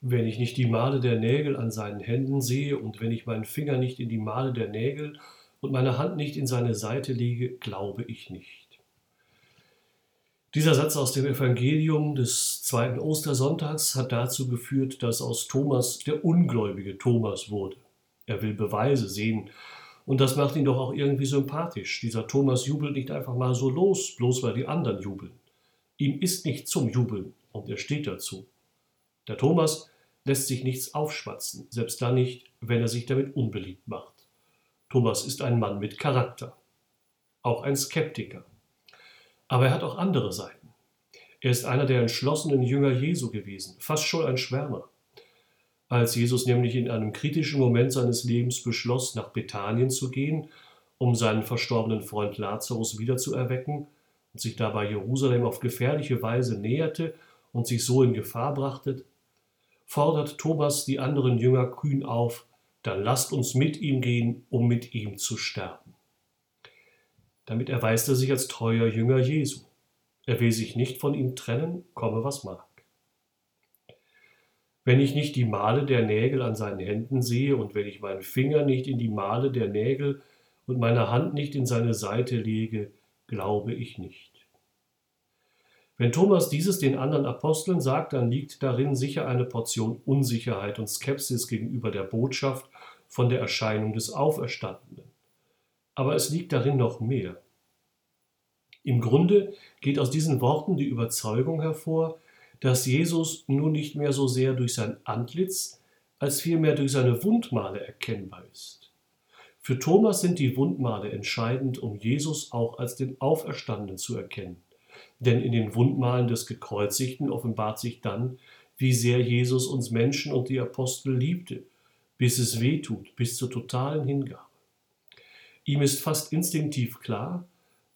Wenn ich nicht die Male der Nägel an seinen Händen sehe und wenn ich meinen Finger nicht in die Male der Nägel und meine Hand nicht in seine Seite lege, glaube ich nicht. Dieser Satz aus dem Evangelium des zweiten Ostersonntags hat dazu geführt, dass aus Thomas der ungläubige Thomas wurde. Er will Beweise sehen und das macht ihn doch auch irgendwie sympathisch. Dieser Thomas jubelt nicht einfach mal so los, bloß weil die anderen jubeln. Ihm ist nicht zum Jubeln und er steht dazu. Der Thomas lässt sich nichts aufschwatzen, selbst dann nicht, wenn er sich damit unbeliebt macht. Thomas ist ein Mann mit Charakter, auch ein Skeptiker. Aber er hat auch andere Seiten. Er ist einer der entschlossenen Jünger Jesu gewesen, fast schon ein Schwärmer. Als Jesus nämlich in einem kritischen Moment seines Lebens beschloss, nach Bethanien zu gehen, um seinen verstorbenen Freund Lazarus wiederzuerwecken und sich dabei Jerusalem auf gefährliche Weise näherte und sich so in Gefahr brachte, fordert Thomas die anderen Jünger kühn auf, dann lasst uns mit ihm gehen, um mit ihm zu sterben. Damit erweist er sich als treuer Jünger Jesu. Er will sich nicht von ihm trennen, komme was mag. Wenn ich nicht die Male der Nägel an seinen Händen sehe und wenn ich meinen Finger nicht in die Male der Nägel und meine Hand nicht in seine Seite lege, glaube ich nicht. Wenn Thomas dieses den anderen Aposteln sagt, dann liegt darin sicher eine Portion Unsicherheit und Skepsis gegenüber der Botschaft von der Erscheinung des Auferstandenen. Aber es liegt darin noch mehr. Im Grunde geht aus diesen Worten die Überzeugung hervor, dass Jesus nun nicht mehr so sehr durch sein Antlitz, als vielmehr durch seine Wundmale erkennbar ist. Für Thomas sind die Wundmale entscheidend, um Jesus auch als den Auferstandenen zu erkennen. Denn in den Wundmalen des Gekreuzigten offenbart sich dann, wie sehr Jesus uns Menschen und die Apostel liebte, bis es weh tut, bis zur totalen Hingabe. Ihm ist fast instinktiv klar,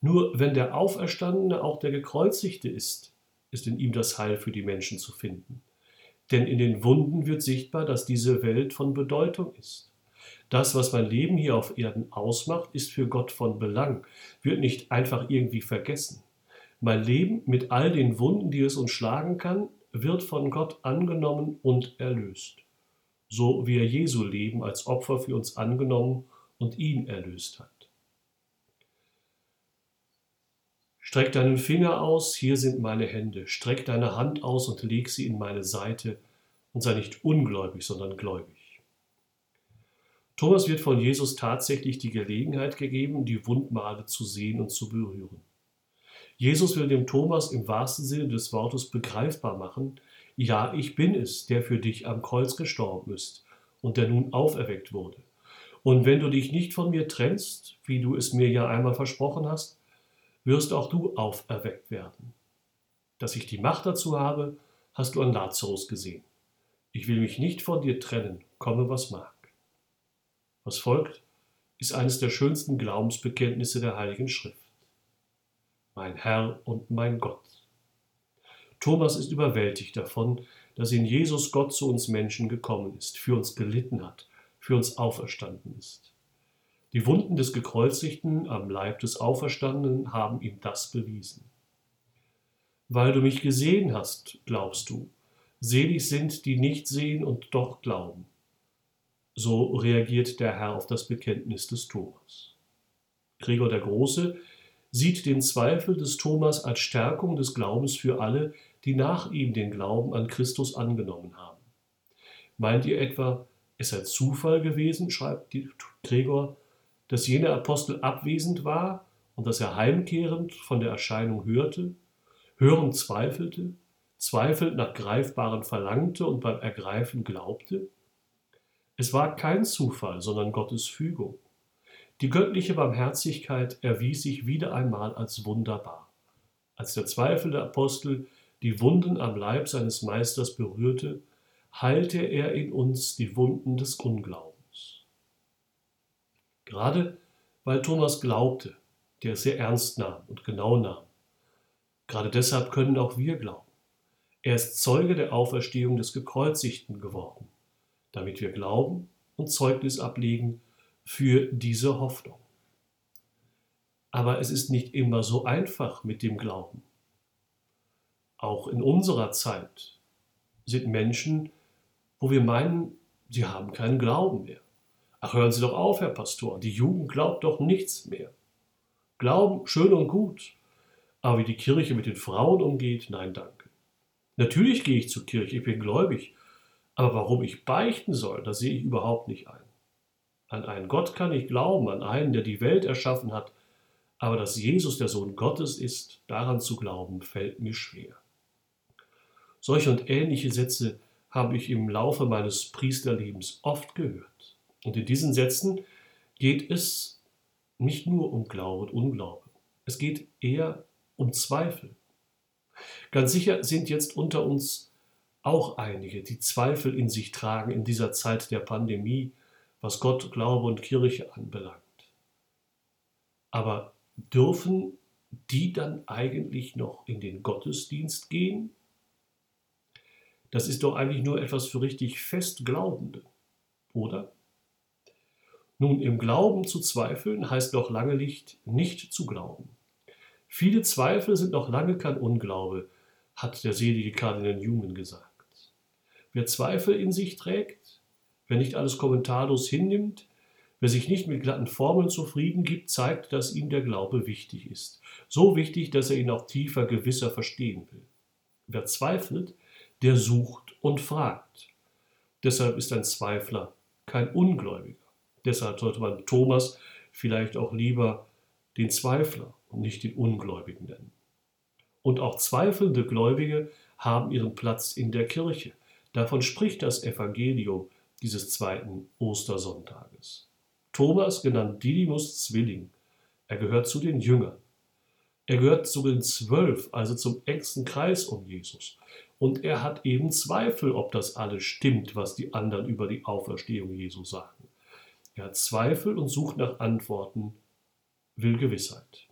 nur wenn der Auferstandene auch der Gekreuzigte ist, ist in ihm das Heil für die Menschen zu finden. Denn in den Wunden wird sichtbar, dass diese Welt von Bedeutung ist. Das, was mein Leben hier auf Erden ausmacht, ist für Gott von Belang, wird nicht einfach irgendwie vergessen. Mein Leben mit all den Wunden, die es uns schlagen kann, wird von Gott angenommen und erlöst. So wie er Jesu Leben als Opfer für uns angenommen und ihn erlöst hat. Streck deinen Finger aus, hier sind meine Hände. Streck deine Hand aus und leg sie in meine Seite und sei nicht ungläubig, sondern gläubig. Thomas wird von Jesus tatsächlich die Gelegenheit gegeben, die Wundmale zu sehen und zu berühren. Jesus will dem Thomas im wahrsten Sinne des Wortes begreifbar machen, ja, ich bin es, der für dich am Kreuz gestorben ist und der nun auferweckt wurde. Und wenn du dich nicht von mir trennst, wie du es mir ja einmal versprochen hast, wirst auch du auferweckt werden. Dass ich die Macht dazu habe, hast du an Lazarus gesehen. Ich will mich nicht von dir trennen, komme was mag. Was folgt, ist eines der schönsten Glaubensbekenntnisse der Heiligen Schrift mein Herr und mein Gott. Thomas ist überwältigt davon, dass in Jesus Gott zu uns Menschen gekommen ist, für uns gelitten hat, für uns auferstanden ist. Die Wunden des Gekreuzigten am Leib des Auferstandenen haben ihm das bewiesen. Weil du mich gesehen hast, glaubst du, selig sind, die nicht sehen und doch glauben. So reagiert der Herr auf das Bekenntnis des Thomas. Gregor der Große sieht den Zweifel des Thomas als Stärkung des Glaubens für alle, die nach ihm den Glauben an Christus angenommen haben. Meint ihr etwa, es sei Zufall gewesen, schreibt Gregor, dass jener Apostel abwesend war und dass er heimkehrend von der Erscheinung hörte, hörend zweifelte, zweifelt nach Greifbaren verlangte und beim Ergreifen glaubte? Es war kein Zufall, sondern Gottes Fügung. Die göttliche Barmherzigkeit erwies sich wieder einmal als wunderbar. Als der zweifelnde Apostel die Wunden am Leib seines Meisters berührte, heilte er in uns die Wunden des Unglaubens. Gerade weil Thomas glaubte, der es sehr ernst nahm und genau nahm. Gerade deshalb können auch wir glauben. Er ist Zeuge der Auferstehung des Gekreuzigten geworden, damit wir glauben und Zeugnis ablegen für diese Hoffnung. Aber es ist nicht immer so einfach mit dem Glauben. Auch in unserer Zeit sind Menschen wo wir meinen, sie haben keinen Glauben mehr. Ach, hören Sie doch auf, Herr Pastor, die Jugend glaubt doch nichts mehr. Glauben, schön und gut, aber wie die Kirche mit den Frauen umgeht, nein, danke. Natürlich gehe ich zur Kirche, ich bin gläubig, aber warum ich beichten soll, das sehe ich überhaupt nicht ein. An einen Gott kann ich glauben, an einen, der die Welt erschaffen hat, aber dass Jesus der Sohn Gottes ist, daran zu glauben, fällt mir schwer. Solche und ähnliche Sätze habe ich im Laufe meines Priesterlebens oft gehört. Und in diesen Sätzen geht es nicht nur um Glaube und Unglaube. Es geht eher um Zweifel. Ganz sicher sind jetzt unter uns auch einige, die Zweifel in sich tragen in dieser Zeit der Pandemie, was Gott, Glaube und Kirche anbelangt. Aber dürfen die dann eigentlich noch in den Gottesdienst gehen? Das ist doch eigentlich nur etwas für richtig Festglaubende, oder? Nun, im Glauben zu zweifeln heißt noch lange nicht, nicht zu glauben. Viele Zweifel sind noch lange kein Unglaube, hat der selige Kardinal Newman gesagt. Wer Zweifel in sich trägt, wer nicht alles kommentarlos hinnimmt, Wer sich nicht mit glatten Formeln zufrieden gibt, zeigt, dass ihm der Glaube wichtig ist. So wichtig, dass er ihn auch tiefer, gewisser verstehen will. Wer zweifelt, der sucht und fragt. Deshalb ist ein Zweifler kein Ungläubiger. Deshalb sollte man Thomas vielleicht auch lieber den Zweifler und nicht den Ungläubigen nennen. Und auch zweifelnde Gläubige haben ihren Platz in der Kirche. Davon spricht das Evangelium dieses zweiten Ostersonntages. Thomas, genannt Didymus Zwilling. Er gehört zu den Jüngern. Er gehört zu den Zwölf, also zum engsten Kreis um Jesus. Und er hat eben Zweifel, ob das alles stimmt, was die anderen über die Auferstehung Jesu sagen. Er hat Zweifel und sucht nach Antworten, will Gewissheit.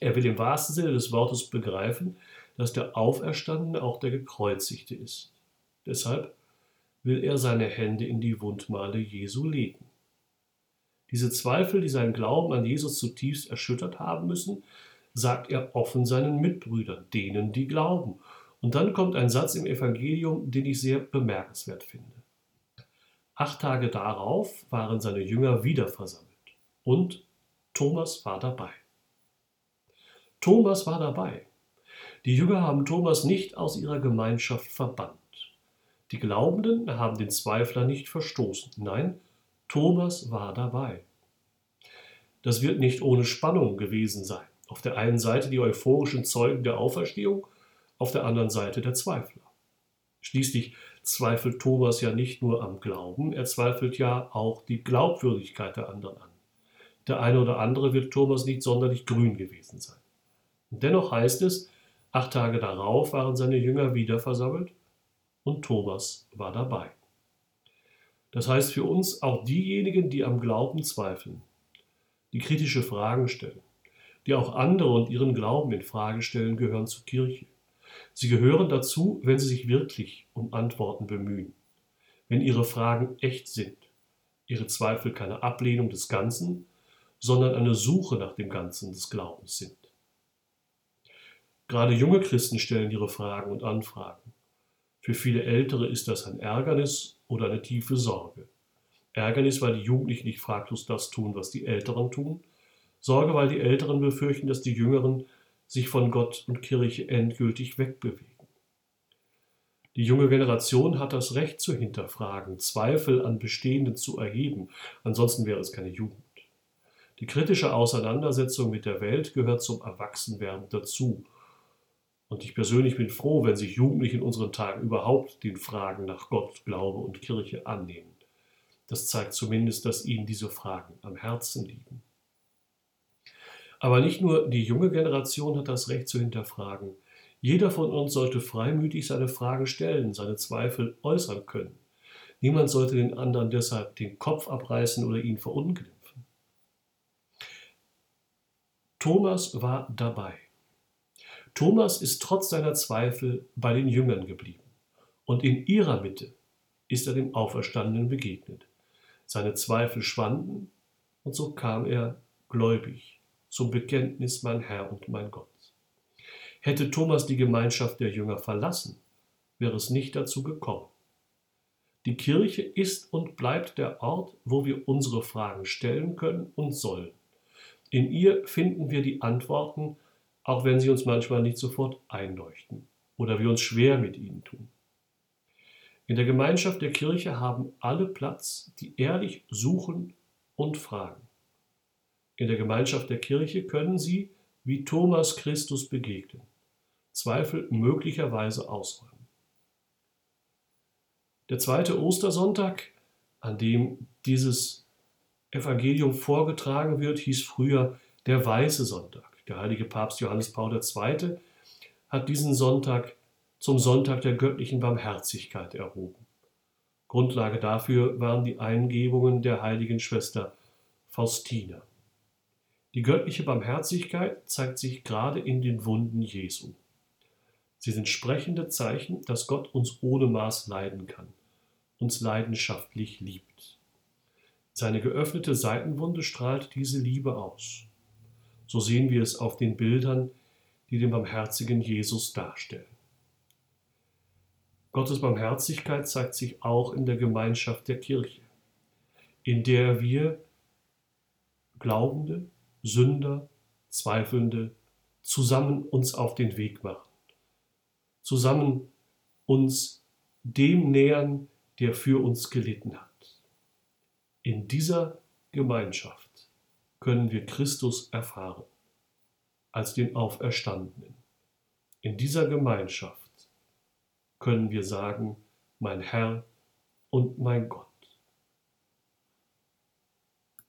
Er will im wahrsten Sinne des Wortes begreifen, dass der Auferstandene auch der Gekreuzigte ist. Deshalb will er seine Hände in die Wundmale Jesu legen. Diese Zweifel, die seinen Glauben an Jesus zutiefst erschüttert haben müssen, sagt er offen seinen Mitbrüdern, denen, die glauben. Und dann kommt ein Satz im Evangelium, den ich sehr bemerkenswert finde. Acht Tage darauf waren seine Jünger wieder versammelt und Thomas war dabei. Thomas war dabei. Die Jünger haben Thomas nicht aus ihrer Gemeinschaft verbannt. Die Glaubenden haben den Zweifler nicht verstoßen. Nein, Thomas war dabei. Das wird nicht ohne Spannung gewesen sein. Auf der einen Seite die euphorischen Zeugen der Auferstehung, auf der anderen Seite der Zweifler. Schließlich zweifelt Thomas ja nicht nur am Glauben, er zweifelt ja auch die Glaubwürdigkeit der anderen an. Der eine oder andere wird Thomas nicht sonderlich grün gewesen sein. Dennoch heißt es, acht Tage darauf waren seine Jünger wieder versammelt und Thomas war dabei. Das heißt für uns auch diejenigen, die am Glauben zweifeln, die kritische Fragen stellen, die auch andere und ihren Glauben in Frage stellen, gehören zur Kirche. Sie gehören dazu, wenn sie sich wirklich um Antworten bemühen, wenn ihre Fragen echt sind, ihre Zweifel keine Ablehnung des Ganzen, sondern eine Suche nach dem Ganzen des Glaubens sind. Gerade junge Christen stellen ihre Fragen und Anfragen. Für viele Ältere ist das ein Ärgernis oder eine tiefe Sorge. Ärgernis, weil die Jugendlichen nicht fraglos das tun, was die Älteren tun. Sorge, weil die Älteren befürchten, dass die Jüngeren sich von Gott und Kirche endgültig wegbewegen. Die junge Generation hat das Recht zu hinterfragen, Zweifel an Bestehenden zu erheben, ansonsten wäre es keine Jugend. Die kritische Auseinandersetzung mit der Welt gehört zum Erwachsenwerden dazu. Und ich persönlich bin froh, wenn sich Jugendliche in unseren Tagen überhaupt den Fragen nach Gott, Glaube und Kirche annehmen. Das zeigt zumindest, dass ihnen diese Fragen am Herzen liegen. Aber nicht nur die junge Generation hat das Recht zu hinterfragen. Jeder von uns sollte freimütig seine Fragen stellen, seine Zweifel äußern können. Niemand sollte den anderen deshalb den Kopf abreißen oder ihn verunglimpfen. Thomas war dabei. Thomas ist trotz seiner Zweifel bei den Jüngern geblieben. Und in ihrer Mitte ist er dem Auferstandenen begegnet. Seine Zweifel schwanden und so kam er gläubig zum Bekenntnis mein Herr und mein Gott. Hätte Thomas die Gemeinschaft der Jünger verlassen, wäre es nicht dazu gekommen. Die Kirche ist und bleibt der Ort, wo wir unsere Fragen stellen können und sollen. In ihr finden wir die Antworten, auch wenn sie uns manchmal nicht sofort einleuchten oder wir uns schwer mit ihnen tun. In der Gemeinschaft der Kirche haben alle Platz, die ehrlich suchen und fragen. In der Gemeinschaft der Kirche können sie, wie Thomas Christus begegnen, Zweifel möglicherweise ausräumen. Der zweite Ostersonntag, an dem dieses Evangelium vorgetragen wird, hieß früher der Weiße Sonntag. Der heilige Papst Johannes Paul II. hat diesen Sonntag zum Sonntag der göttlichen Barmherzigkeit erhoben. Grundlage dafür waren die Eingebungen der heiligen Schwester Faustina. Die göttliche Barmherzigkeit zeigt sich gerade in den Wunden Jesu. Sie sind sprechende Zeichen, dass Gott uns ohne Maß leiden kann, uns leidenschaftlich liebt. Seine geöffnete Seitenwunde strahlt diese Liebe aus. So sehen wir es auf den Bildern, die den barmherzigen Jesus darstellen. Gottes Barmherzigkeit zeigt sich auch in der Gemeinschaft der Kirche, in der wir Glaubende, Sünder, Zweifelnde zusammen uns auf den Weg machen zusammen uns dem nähern, der für uns gelitten hat. In dieser Gemeinschaft können wir Christus erfahren als den Auferstandenen. In dieser Gemeinschaft können wir sagen, mein Herr und mein Gott.